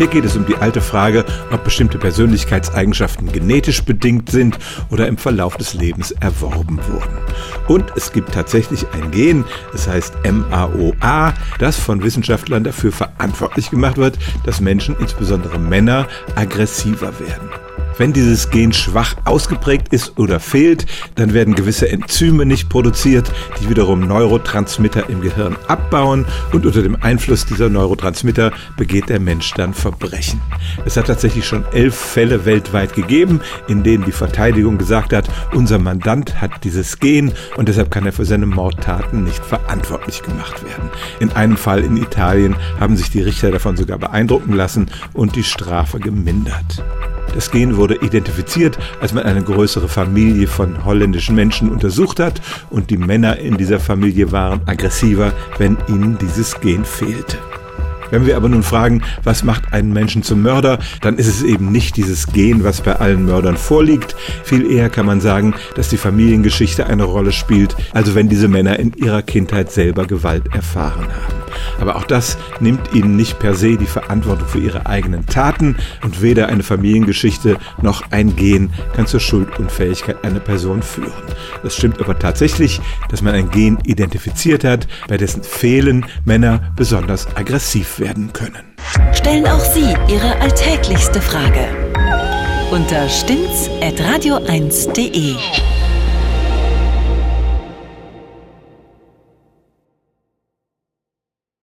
Hier geht es um die alte Frage, ob bestimmte Persönlichkeitseigenschaften genetisch bedingt sind oder im Verlauf des Lebens erworben wurden. Und es gibt tatsächlich ein Gen, es heißt MAOA, das von Wissenschaftlern dafür verantwortlich gemacht wird, dass Menschen, insbesondere Männer, aggressiver werden. Wenn dieses Gen schwach ausgeprägt ist oder fehlt, dann werden gewisse Enzyme nicht produziert, die wiederum Neurotransmitter im Gehirn abbauen und unter dem Einfluss dieser Neurotransmitter begeht der Mensch dann Verbrechen. Es hat tatsächlich schon elf Fälle weltweit gegeben, in denen die Verteidigung gesagt hat, unser Mandant hat dieses Gen und deshalb kann er für seine Mordtaten nicht verantwortlich gemacht werden. In einem Fall in Italien haben sich die Richter davon sogar beeindrucken lassen und die Strafe gemindert. Das Gen wurde identifiziert, als man eine größere Familie von holländischen Menschen untersucht hat und die Männer in dieser Familie waren aggressiver, wenn ihnen dieses Gen fehlte. Wenn wir aber nun fragen, was macht einen Menschen zum Mörder, dann ist es eben nicht dieses Gen, was bei allen Mördern vorliegt. Viel eher kann man sagen, dass die Familiengeschichte eine Rolle spielt, also wenn diese Männer in ihrer Kindheit selber Gewalt erfahren haben. Aber auch das nimmt ihnen nicht per se die Verantwortung für ihre eigenen Taten und weder eine Familiengeschichte noch ein Gen kann zur Schuldunfähigkeit einer Person führen. Es stimmt aber tatsächlich, dass man ein Gen identifiziert hat, bei dessen Fehlen Männer besonders aggressiv werden können. Stellen auch Sie Ihre alltäglichste Frage unter stimmtz.radio1.de.